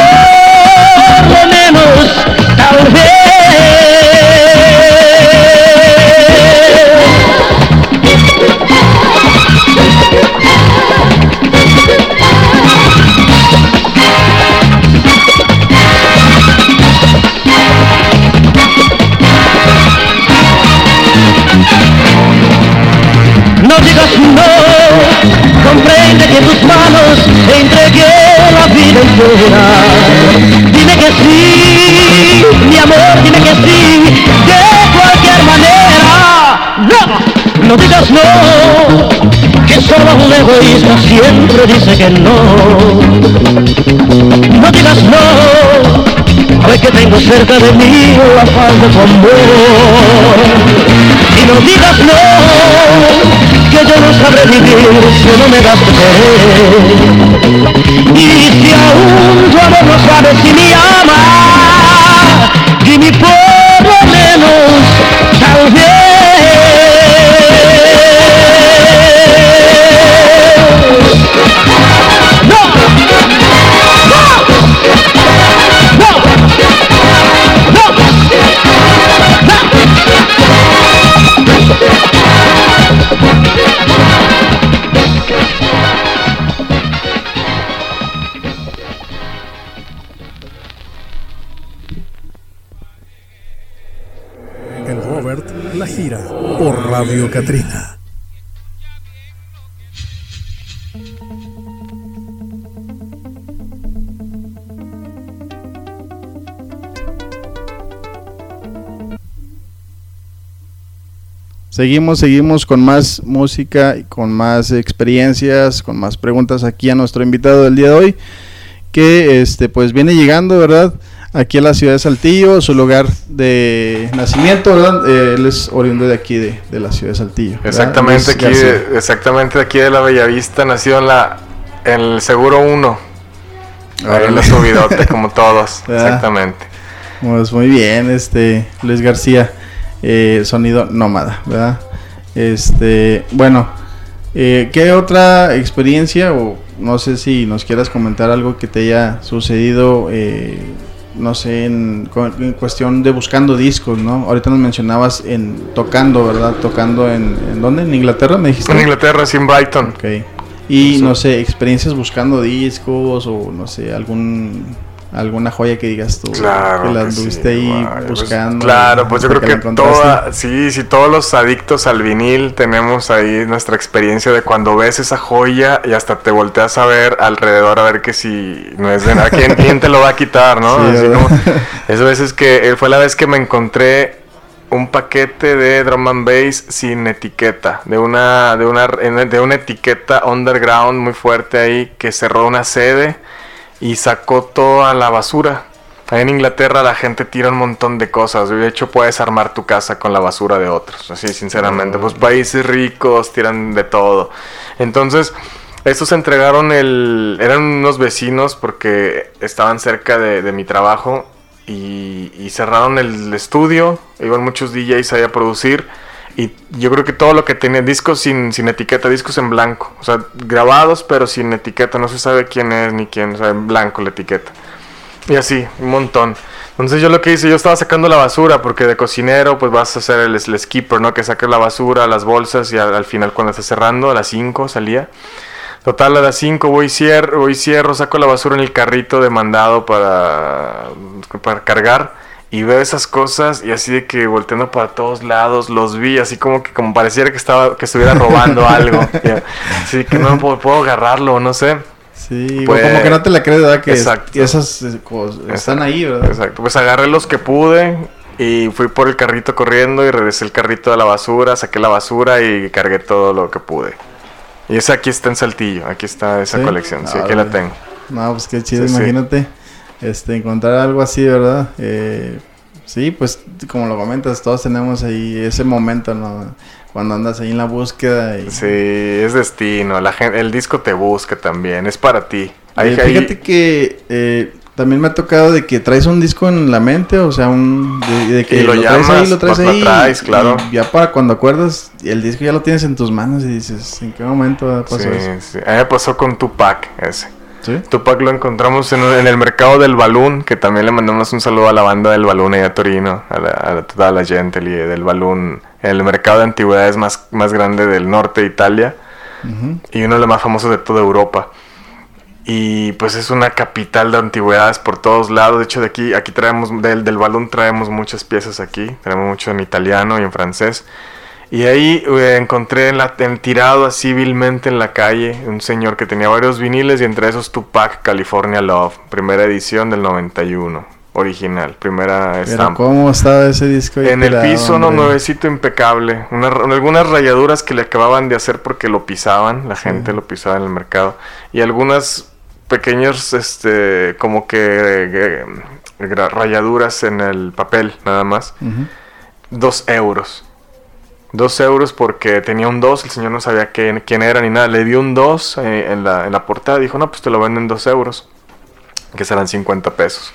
lo menos tal vez. No digas no, comprende que en tus manos entregué la vida entera. Dime que sí, mi amor, dime que sí, de cualquier manera. No, no digas no, que solo un egoísta siempre dice que no. No digas no, hoy que tengo cerca de mí la falta de tu amor. Y no digas no, que yo no sabré vivir si no me das querer. Y si aún tu amor no sabe si me ama, dime por lo menos, tal vez. Radio Catrina. Seguimos, seguimos con más música con más experiencias, con más preguntas aquí a nuestro invitado del día de hoy, que este pues viene llegando, ¿verdad? Aquí a la ciudad de Saltillo, su lugar de nacimiento, ¿verdad? Eh, él es oriundo de aquí, de, de la ciudad de Saltillo. ¿verdad? Exactamente aquí, de, exactamente aquí de la Bellavista, nació en la en el Seguro 1. Ahí en la subidote, como todos. ¿Verdad? Exactamente. Pues muy bien, este Luis García, eh, sonido nómada, ¿verdad? Este, bueno, eh, ¿qué otra experiencia o no sé si nos quieras comentar algo que te haya sucedido, eh, no sé, en, en cuestión de buscando discos, ¿no? Ahorita nos mencionabas en tocando, ¿verdad? Tocando en, ¿en dónde? ¿En Inglaterra me dijiste? En Inglaterra, sí, en Brighton. Ok. Y no sé, experiencias buscando discos o no sé, algún alguna joya que digas tú Claro. que la que anduviste sí, ahí pues, buscando. claro, pues yo creo que encontraste. toda, sí, sí, todos los adictos al vinil tenemos ahí nuestra experiencia de cuando ves esa joya y hasta te volteas a ver alrededor a ver que si no es de nada, ¿quién, quién te lo va a quitar, no? Sí, Así como- es que eh, fue la vez que me encontré un paquete de drum and bass sin etiqueta, de una, de una, de una etiqueta underground muy fuerte ahí que cerró una sede y sacó toda la basura. Ahí en Inglaterra la gente tira un montón de cosas. De hecho, puedes armar tu casa con la basura de otros. Así, sinceramente. Pues países ricos tiran de todo. Entonces, estos entregaron el... Eran unos vecinos porque estaban cerca de, de mi trabajo. Y, y cerraron el estudio. Iban muchos DJs ahí a producir. Y yo creo que todo lo que tenía, discos sin, sin etiqueta, discos en blanco. O sea, grabados pero sin etiqueta. No se sabe quién es ni quién. O sea, en blanco la etiqueta. Y así, un montón. Entonces yo lo que hice, yo estaba sacando la basura, porque de cocinero pues vas a hacer el, el skipper, ¿no? Que saques la basura, las bolsas y al, al final cuando estás cerrando, a las 5 salía. Total, a las 5 voy cierro, voy cierro, saco la basura en el carrito de mandado para, para cargar. Y veo esas cosas y así de que volteando para todos lados, los vi así como que como pareciera que estaba que estuviera robando algo. Así que no puedo, puedo agarrarlo, no sé. Sí, Pues- como que no te la crees, ¿verdad? Que Exacto. esas eh, cosas están ahí, ¿verdad? Exacto, pues agarré los que pude y fui por el carrito corriendo y regresé el carrito a la basura, saqué la basura y cargué todo lo que pude. Y esa aquí está en Saltillo, aquí está esa ¿Sí? colección, sí, aquí la tengo. No, pues qué chido, Sí, sí. Este, encontrar algo así, ¿verdad? Eh, sí, pues como lo comentas, todos tenemos ahí ese momento, ¿no? Cuando andas ahí en la búsqueda y... Sí, es destino, la gente, el disco te busca también, es para ti. Ahí- Eh, ahí- fíjate que eh, también me ha tocado de que traes un disco en la mente, o sea, un de, de que Y lo traes llamas, ahí, lo traes lo ahí, traes, claro. y ya para cuando acuerdas, el disco ya lo tienes en tus manos y dices, ¿en qué momento pasó sí, eso? sí. A mí me pasó con Tupac ese. ¿Sí? Tupac lo encontramos en, en el mercado del Balloon, que también le mandamos un saludo a la banda del Balloon allá a Torino, a, la, a toda la gente del Balloon, el mercado de antigüedades más, más grande del norte de Italia y uno de los más famosos de toda Europa. Y pues es una capital de antigüedades por todos lados. De hecho, de aquí, aquí traemos, del, del Balloon traemos muchas piezas aquí. Traemos mucho en italiano y en francés. Y ahí eh, encontré en la, en- tirado así vilmente en la calle un señor que tenía varios viniles y entre esos Tupac California Love, primera edición del 91, original, primera Pero estampa. cómo estaba ese disco ahí En el piso, no, nuevecito impecable. Una- algunas rayaduras que le acababan de hacer porque lo pisaban, la gente lo pisaba en el mercado. Y algunas pequeños, este, como que eh, gra- rayaduras en el papel, nada más. Dos euros. Dos euros porque tenía un dos, el señor no sabía quién, quién era ni nada. Le dio un dos eh, en, la, en la portada. Dijo, no, pues te lo venden dos euros. Que serán 50 pesos.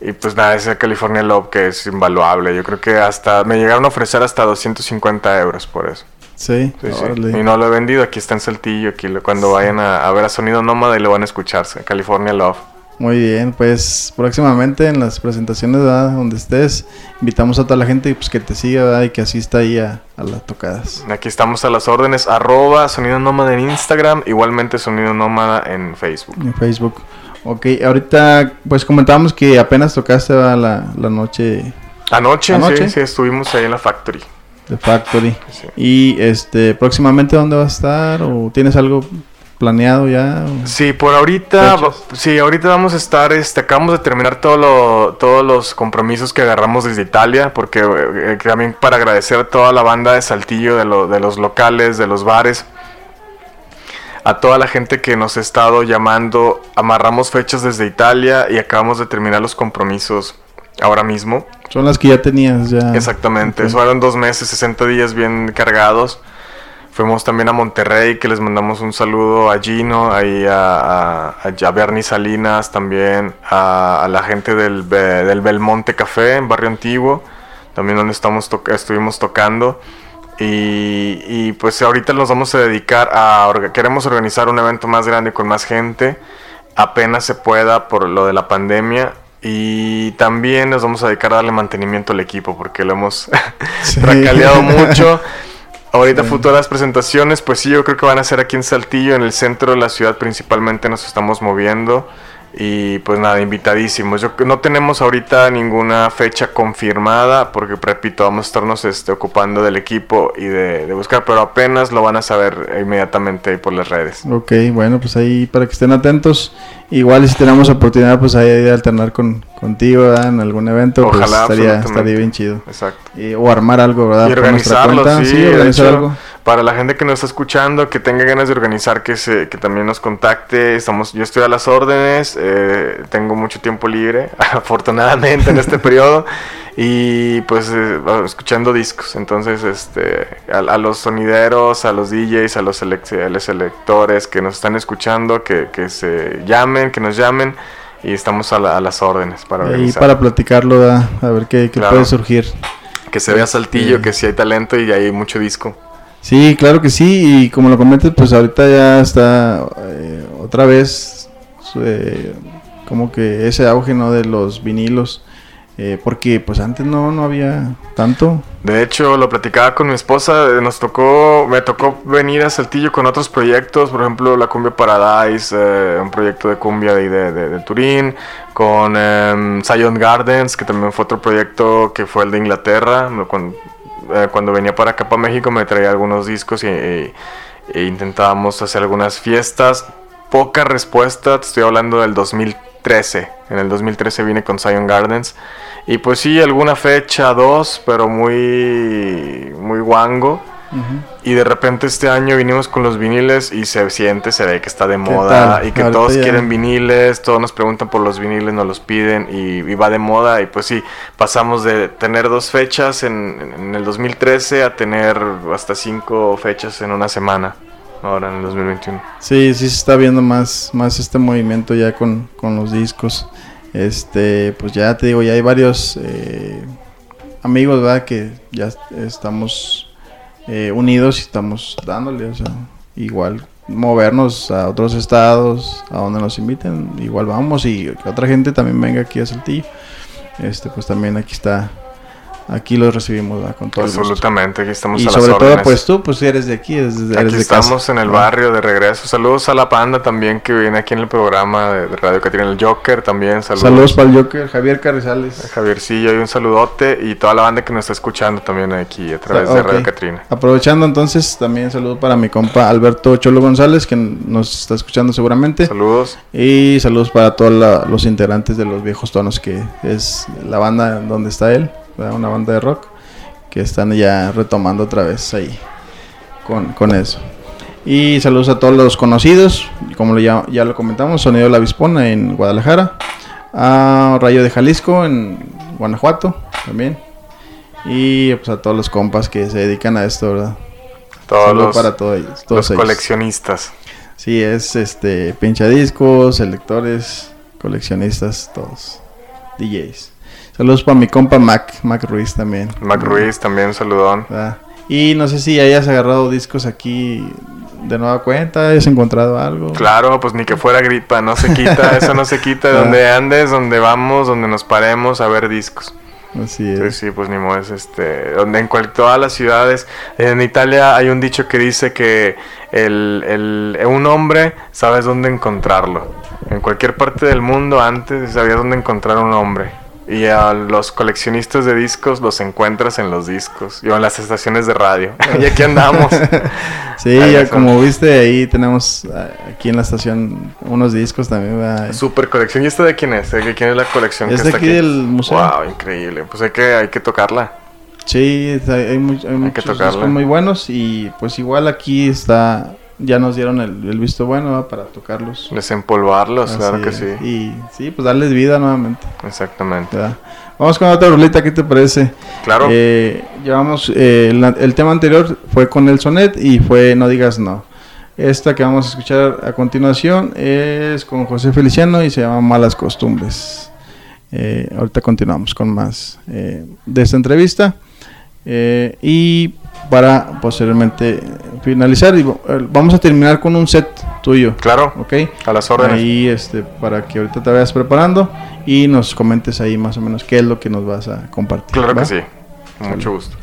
Y pues nada, ese California Love que es invaluable. Yo creo que hasta me llegaron a ofrecer hasta 250 euros por eso. Sí, Sí, sí. órale. Y no lo he vendido. Aquí está en Saltillo. Aquí lo- cuando vayan a, a ver a Sonido Nómada y lo van a escucharse. California Love. Muy bien, pues próximamente en las presentaciones, ¿verdad? donde estés, invitamos a toda la gente pues, que te siga ¿verdad? y que asista ahí a, a las tocadas. Aquí estamos a las órdenes. Arroba Sonido Nómada en Instagram. Igualmente Sonido Nómada en Facebook. En Facebook. Ok, ahorita pues comentábamos que apenas tocaste ¿verdad? la, la noche Anoche, ¿Anoche? Sí, sí, estuvimos ahí en la Factory. de Factory. Sí. Y este, próximamente ¿dónde va a estar? ¿O tienes algo planeado ya? Sí, por ahorita, Fechas. sí, ahorita vamos a estar, este, acabamos de terminar todo lo- todos los compromisos que agarramos desde Italia, porque eh, también para agradecer a toda la banda de Saltillo, de, lo- de los locales, de los bares, a toda la gente que nos ha estado llamando, amarramos fechas desde Italia y acabamos de terminar los compromisos ahora mismo. Son las que ya tenías ya. Exactamente, Ok. fueron dos meses, 60 días bien cargados. Fuimos también a Monterrey, que les mandamos un saludo a Gino, ahí a, a, a Bernie Salinas, también a, a la gente del, del Belmonte Café en Barrio Antiguo, también donde estamos to- estuvimos tocando. Y, y, pues ahorita nos vamos a dedicar a... orga- Queremos organizar un evento más grande con más gente, apenas se pueda por lo de la pandemia. Y también nos vamos a dedicar a darle mantenimiento al equipo, porque lo hemos Sí. racaleado mucho. Ahorita futuras presentaciones, pues sí, yo creo que van a ser aquí en Saltillo, en el centro de la ciudad principalmente nos estamos moviendo. Y pues nada, invitadísimos. Yo, no tenemos ahorita ninguna fecha confirmada, porque repito, vamos a estarnos este, ocupando del equipo y de, de buscar, pero apenas lo van a saber inmediatamente por las redes. Ok, bueno, pues ahí para que estén atentos. Igual si tenemos oportunidad, pues ahí de alternar con, contigo ¿verdad? en algún evento, pues Ojalá, estaría, absolutamente. estaría bien chido. Exacto. Y- o armar algo, ¿verdad? Y Por nuestra organizarlo, cuenta. sí, de organizar hecho, algo. Para la gente que nos está escuchando, que tenga ganas de organizar, que se, que también nos contacte. Estamos, yo estoy a las órdenes, eh, tengo mucho tiempo libre, afortunadamente en este periodo, y pues eh, escuchando discos. Entonces, este, a, a los sonideros, a los DJs, a los, a los selectores que nos están escuchando, que, que se llamen, que nos llamen, y estamos a, la- a las órdenes para organizar. para platicarlo, a ver qué, qué Claro. puede surgir. Que se vea Saltillo, Sí. que si hay talento y hay mucho disco. Sí, claro que sí, y como lo comentas, pues ahorita ya está eh, otra vez eh, como que ese auge, ¿no? De los vinilos, eh, porque pues antes no, no había tanto. De hecho, lo platicaba con mi esposa, eh, nos tocó, me tocó venir a Saltillo con otros proyectos, por ejemplo, la Cumbia Paradise, eh, un proyecto de cumbia de, de, Turín, con Zion Gardens, que también fue otro proyecto que fue el de Inglaterra, cuando, eh, cuando venía para acá, para México, me traía algunos discos e intentábamos hacer algunas fiestas. Poca respuesta, estoy hablando del 2013. En el 2013 vine con Zion Gardens. Y pues sí, alguna fecha, dos, pero muy, muy guango. Y de repente este año vinimos con los viniles y se siente, se ve que está de moda tal? y que Ahorita todos ya- quieren viniles, todos nos preguntan por los viniles, nos los piden y, y va de moda. Y pues sí, pasamos de tener dos fechas en, en el 2013 a tener hasta cinco fechas en una semana, ahora en el 2021. Sí, sí se está viendo más, más este movimiento ya con, con los discos. Este, pues ya te digo, ya hay varios eh, amigos, ¿verdad? Que ya estamos eh, unidos y estamos dándole, o sea, igual movernos a otros estados, a donde nos inviten, igual vamos y que otra gente también venga aquí a Saltillo. Este, pues también aquí está aquí los recibimos ¿verdad? con todo. Absolutamente, aquí estamos Y a las sobre todo, pues tú, pues eres de aquí, eres, de- eres Aquí de casa. estamos en el barrio de regreso. Saludos a la panda también que viene aquí en el programa de, Radio Catrina. El Joker también. Saludos. Saludos para el Joker, Javier Carrizales. Javiercillo y un saludote. Y toda la banda que nos está escuchando también aquí a través de. Radio Catrina. Aprovechando entonces, también saludo para mi compa Alberto Cholo González, que nos está escuchando seguramente. Saludos. Y saludos para todos los integrantes de los viejos tonos, que es la banda donde está él, ¿verdad? una banda de rock, que están ya retomando otra vez ahí con, con eso. Y saludos a todos los conocidos, como ya, ya lo comentamos, Sonido de la Avispona en Guadalajara, a Rayo de Jalisco en Guanajuato también. Y pues a todos los compas que se dedican a esto, ¿verdad? Todos los, para todos ellos, todos los ellos. coleccionistas. Sí, es este pinchadiscos, selectores, coleccionistas, todos. DJs. Saludos para mi compa Mac, Mac Ruiz también. Mac Ruiz también un saludón. ¿verdad? Y no sé si hayas agarrado discos aquí de nueva cuenta, hayas encontrado algo. Claro, pues ni que fuera gripa, no se quita, eso no se quita. Ah. Donde andes, donde vamos, donde nos paremos a ver discos. Así Sí, es. sí, pues ni modo, es este, donde en cual, todas las ciudades, en Italia hay un dicho que dice que el, el- un hombre sabes dónde encontrarlo. En cualquier parte del mundo antes sabías dónde encontrar un hombre. Y a los coleccionistas de discos los encuentras en los discos y en las estaciones de radio. Y aquí andamos. Sí, ya como viste, ahí tenemos ah, aquí en la estación unos discos también. ¿verdad? Super colección. ¿Y esta de quién es? ¿De quién es la colección Es que de está aquí aquí? del museo. Wow, increíble. Pues hay que, hay que tocarla. Sí, hay, hay que muchos discos muy buenos y pues igual aquí está, ya nos dieron el, el visto bueno ¿verdad? para tocarlos. Desempolvarlos, claro que es. sí. Y sí, pues darles vida nuevamente. Exactamente. ¿verdad? Vamos con otra rolita, ¿qué te parece? Claro. Eh, llevamos, eh, la- el tema anterior fue con el sonet y fue No digas no. Esta que vamos a escuchar a continuación es con José Feliciano y se llama Malas Costumbres. Eh, ahorita continuamos con más eh, de esta entrevista. Eh, y para posteriormente finalizar, y eh, vamos a terminar con un set tuyo. Claro. ¿Ok? A las órdenes. Ahí, este, para que ahorita te vayas preparando y nos comentes ahí más o menos qué es lo que nos vas a compartir. Claro ¿va? que sí. Con mucho gusto.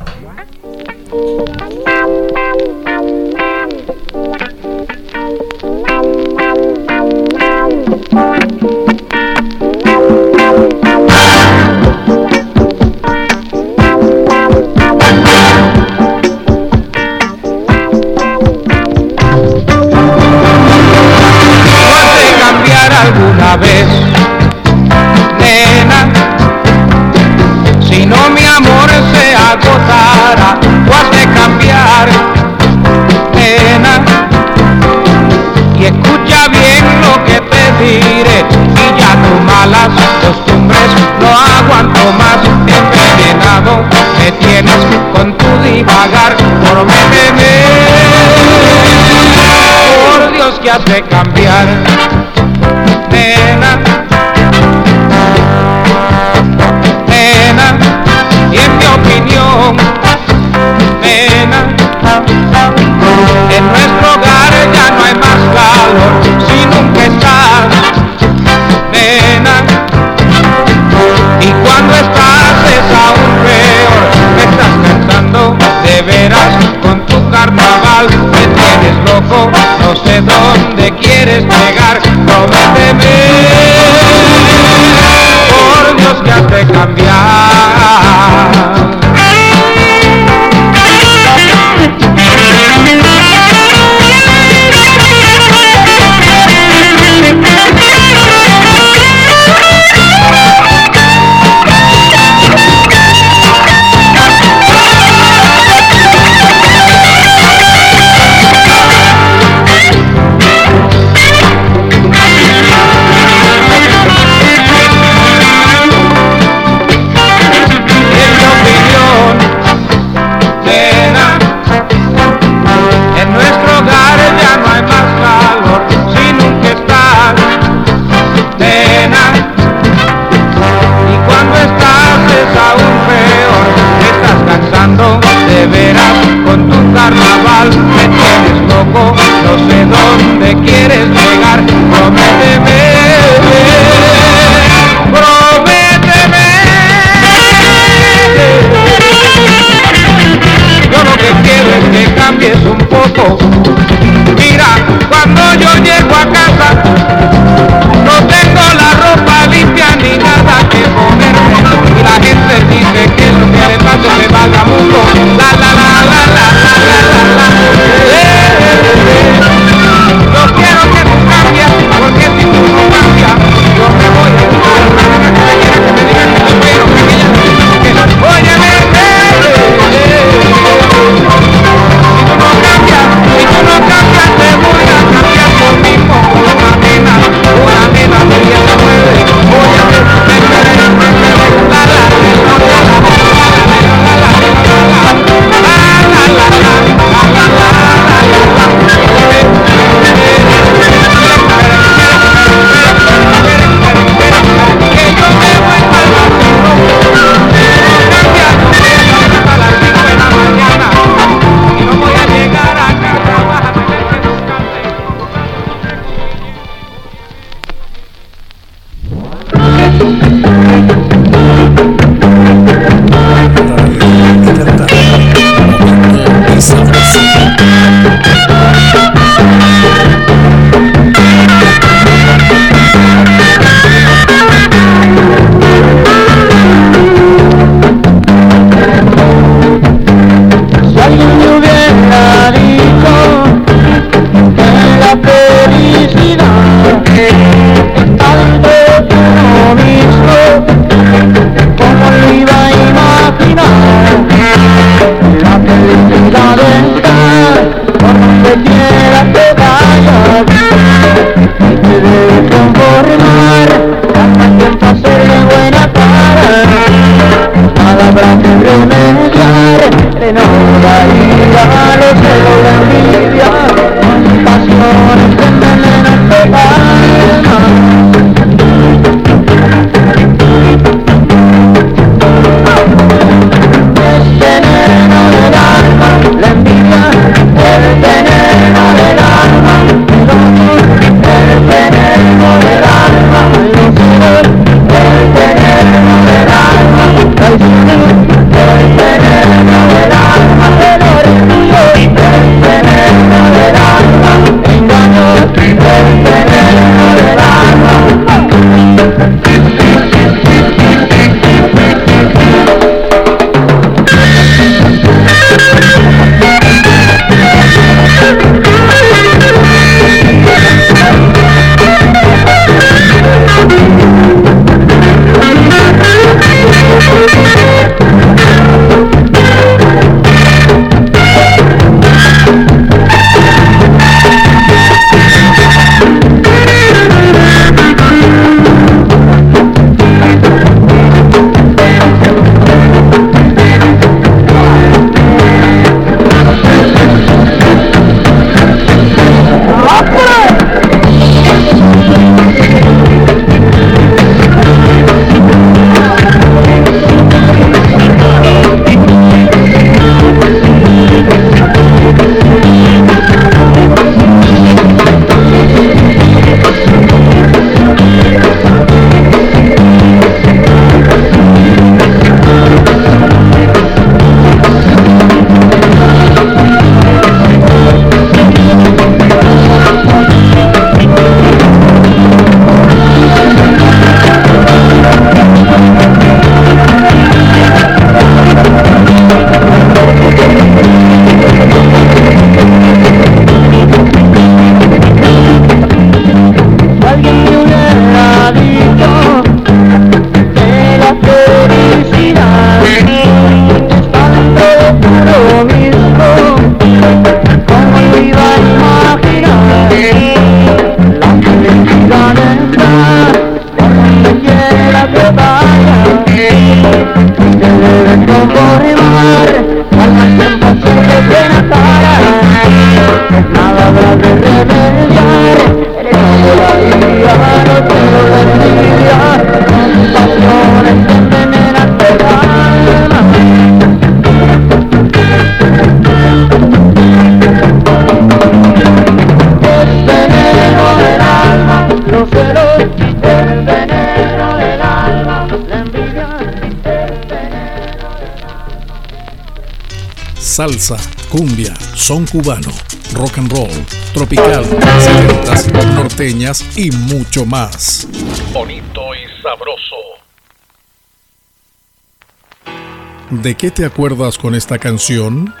Salsa, cumbia, son cubano, rock and roll, tropical, setentas, norteñas y mucho más. Bonito y sabroso. ¿De qué te acuerdas con esta canción?